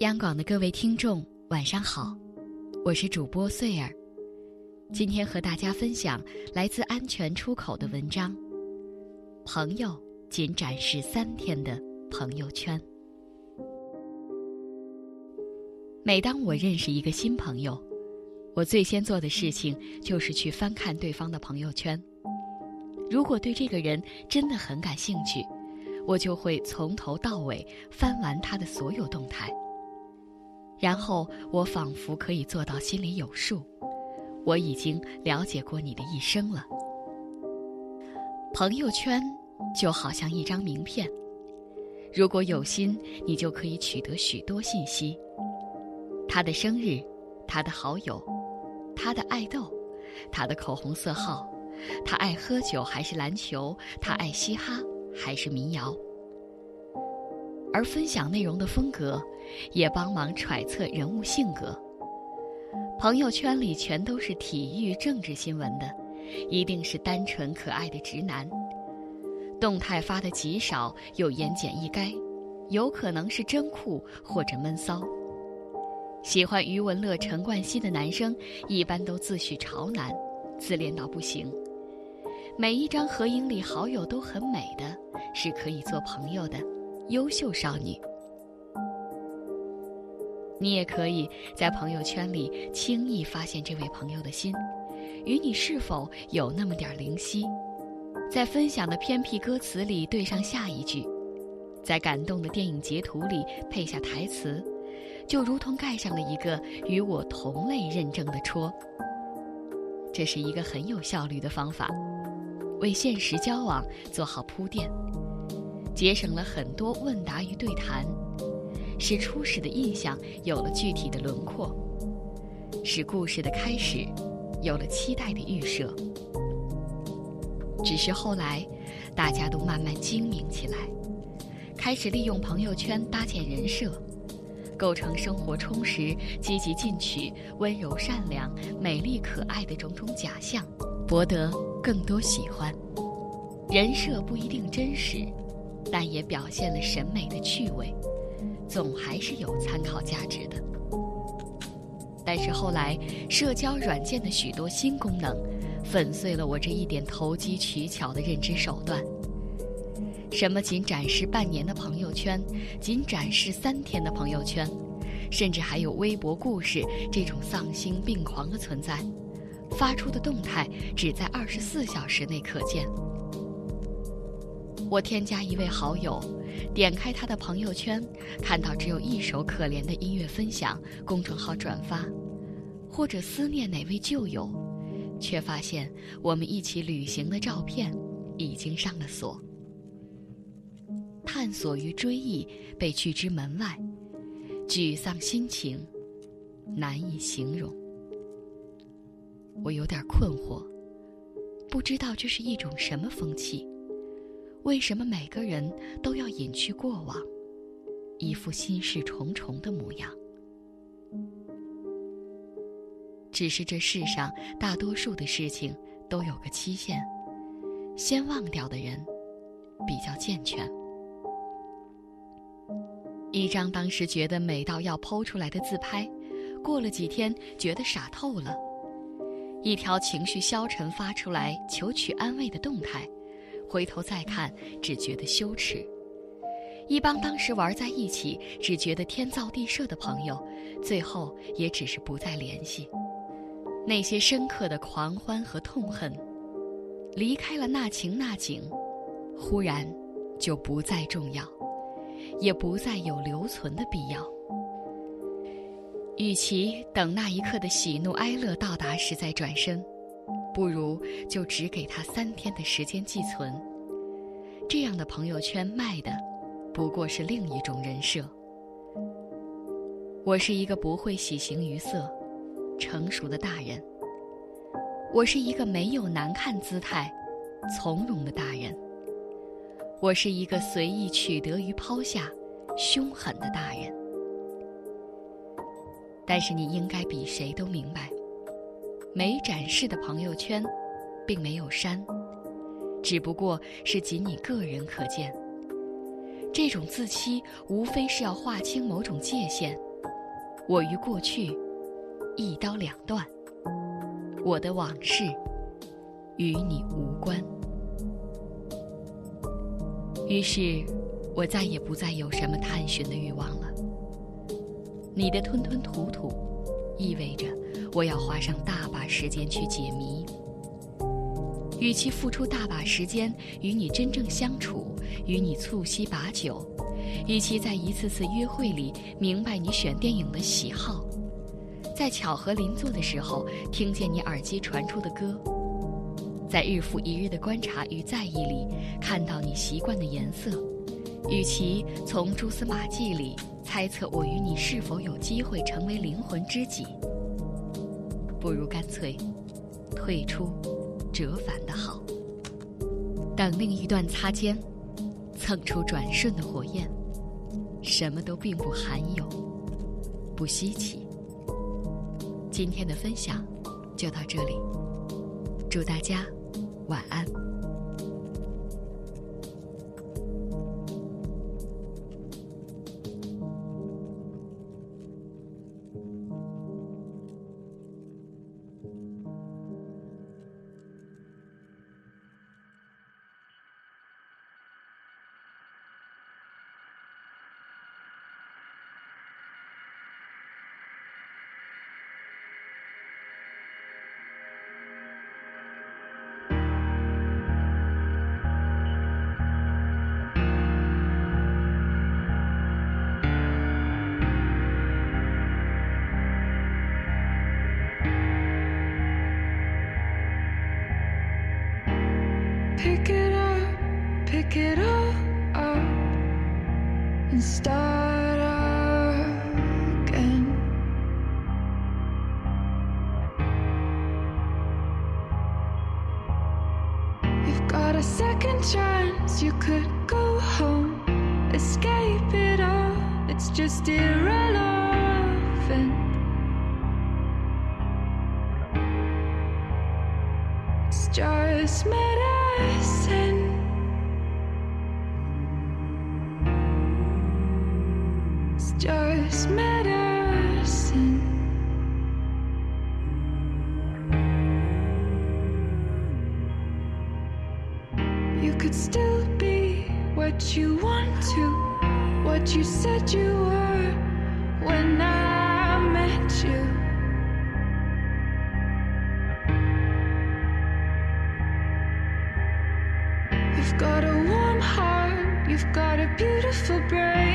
央广的各位听众，晚上好，我是主播穗儿。今天和大家分享来自安全出口的文章。朋友仅展示三天的朋友圈。每当我认识一个新朋友，我最先做的事情就是去翻看对方的朋友圈。如果对这个人真的很感兴趣，我就会从头到尾翻完他的所有动态。然后我仿佛可以做到心里有数，我已经了解过你的一生了。朋友圈就好像一张名片，如果有心，你就可以取得许多信息：他的生日，他的好友，他的爱豆，他的口红色号，他爱喝酒还是篮球，他爱嘻哈还是民谣。而分享内容的风格，也帮忙揣测人物性格。朋友圈里全都是体育、政治新闻的，一定是单纯可爱的直男。动态发的极少，又言简意赅，有可能是真酷或者闷骚。喜欢余文乐、陈冠希的男生，一般都自诩潮男，自恋到不行。每一张合影里好友都很美的，是可以做朋友的。优秀少女，你也可以在朋友圈里轻易发现这位朋友的心，与你是否有那么点灵犀？在分享的偏僻歌词里对上下一句，在感动的电影截图里配下台词，就如同盖上了一个与我同类认证的戳。这是一个很有效率的方法，为现实交往做好铺垫。节省了很多问答与对谈，使初始的印象有了具体的轮廓，使故事的开始有了期待的预设。只是后来，大家都慢慢精明起来，开始利用朋友圈搭建人设，构成生活充实、积极进取、温柔善良、美丽可爱的种种假象，博得更多喜欢。人设不一定真实。但也表现了审美的趣味，总还是有参考价值的。但是后来，社交软件的许多新功能，粉碎了我这一点投机取巧的认知手段。什么仅展示半年的朋友圈，仅展示三天的朋友圈，甚至还有微博故事这种丧心病狂的存在，发出的动态只在二十四小时内可见。我添加一位好友，点开他的朋友圈，看到只有一首可怜的音乐分享，公众号转发，或者思念哪位旧友，却发现我们一起旅行的照片已经上了锁。探索与追忆被拒之门外，沮丧心情难以形容。我有点困惑，不知道这是一种什么风气。为什么每个人都要隐去过往，一副心事重重的模样？只是这世上大多数的事情都有个期限，先忘掉的人比较健全。一张当时觉得美到要剖出来的自拍，过了几天觉得傻透了；一条情绪消沉发出来求取安慰的动态。回头再看，只觉得羞耻；一帮当时玩在一起，只觉得天造地设的朋友，最后也只是不再联系。那些深刻的狂欢和痛恨，离开了那情那景，忽然就不再重要，也不再有留存的必要。与其等那一刻的喜怒哀乐到达时再转身。不如就只给他三天的时间寄存。这样的朋友圈卖的，不过是另一种人设。我是一个不会喜形于色、成熟的大人。我是一个没有难看姿态、从容的大人。我是一个随意取得与抛下、凶狠的大人。但是你应该比谁都明白。没展示的朋友圈，并没有删，只不过是仅你个人可见。这种自欺，无非是要划清某种界限。我与过去一刀两断，我的往事与你无关。于是，我再也不再有什么探寻的欲望了。你的吞吞吐吐，意味着我要花上大把时间去解谜。与其付出大把时间与你真正相处，与你促膝把酒，与其在一次次约会里明白你选电影的喜好，在巧合邻座的时候听见你耳机传出的歌，在日复一日的观察与在意里看到你习惯的颜色，与其从蛛丝马迹里猜测我与你是否有机会成为灵魂知己，不如干脆退出。折返的好，等另一段擦肩，蹭出转瞬的火焰，什么都并不罕有，不稀奇。今天的分享就到这里，祝大家晚安。Got a second chance, you could go home, escape it all, it's just irrelevant. It's just medicine. Said you were when I met you. You've got a warm heart, you've got a beautiful brain,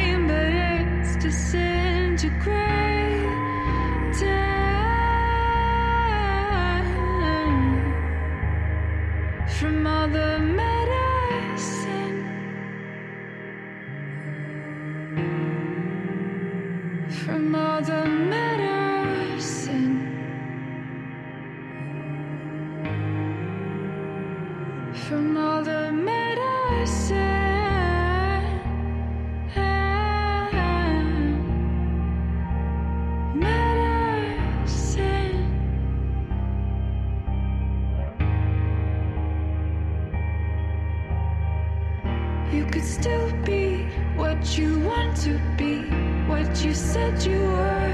you said you were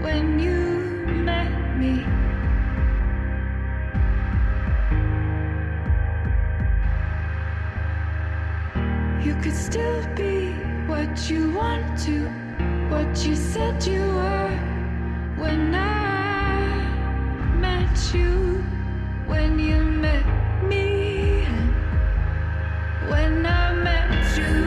when you met me. You could still be what you want to, what you said you were when I met you, when you met me, when I met you.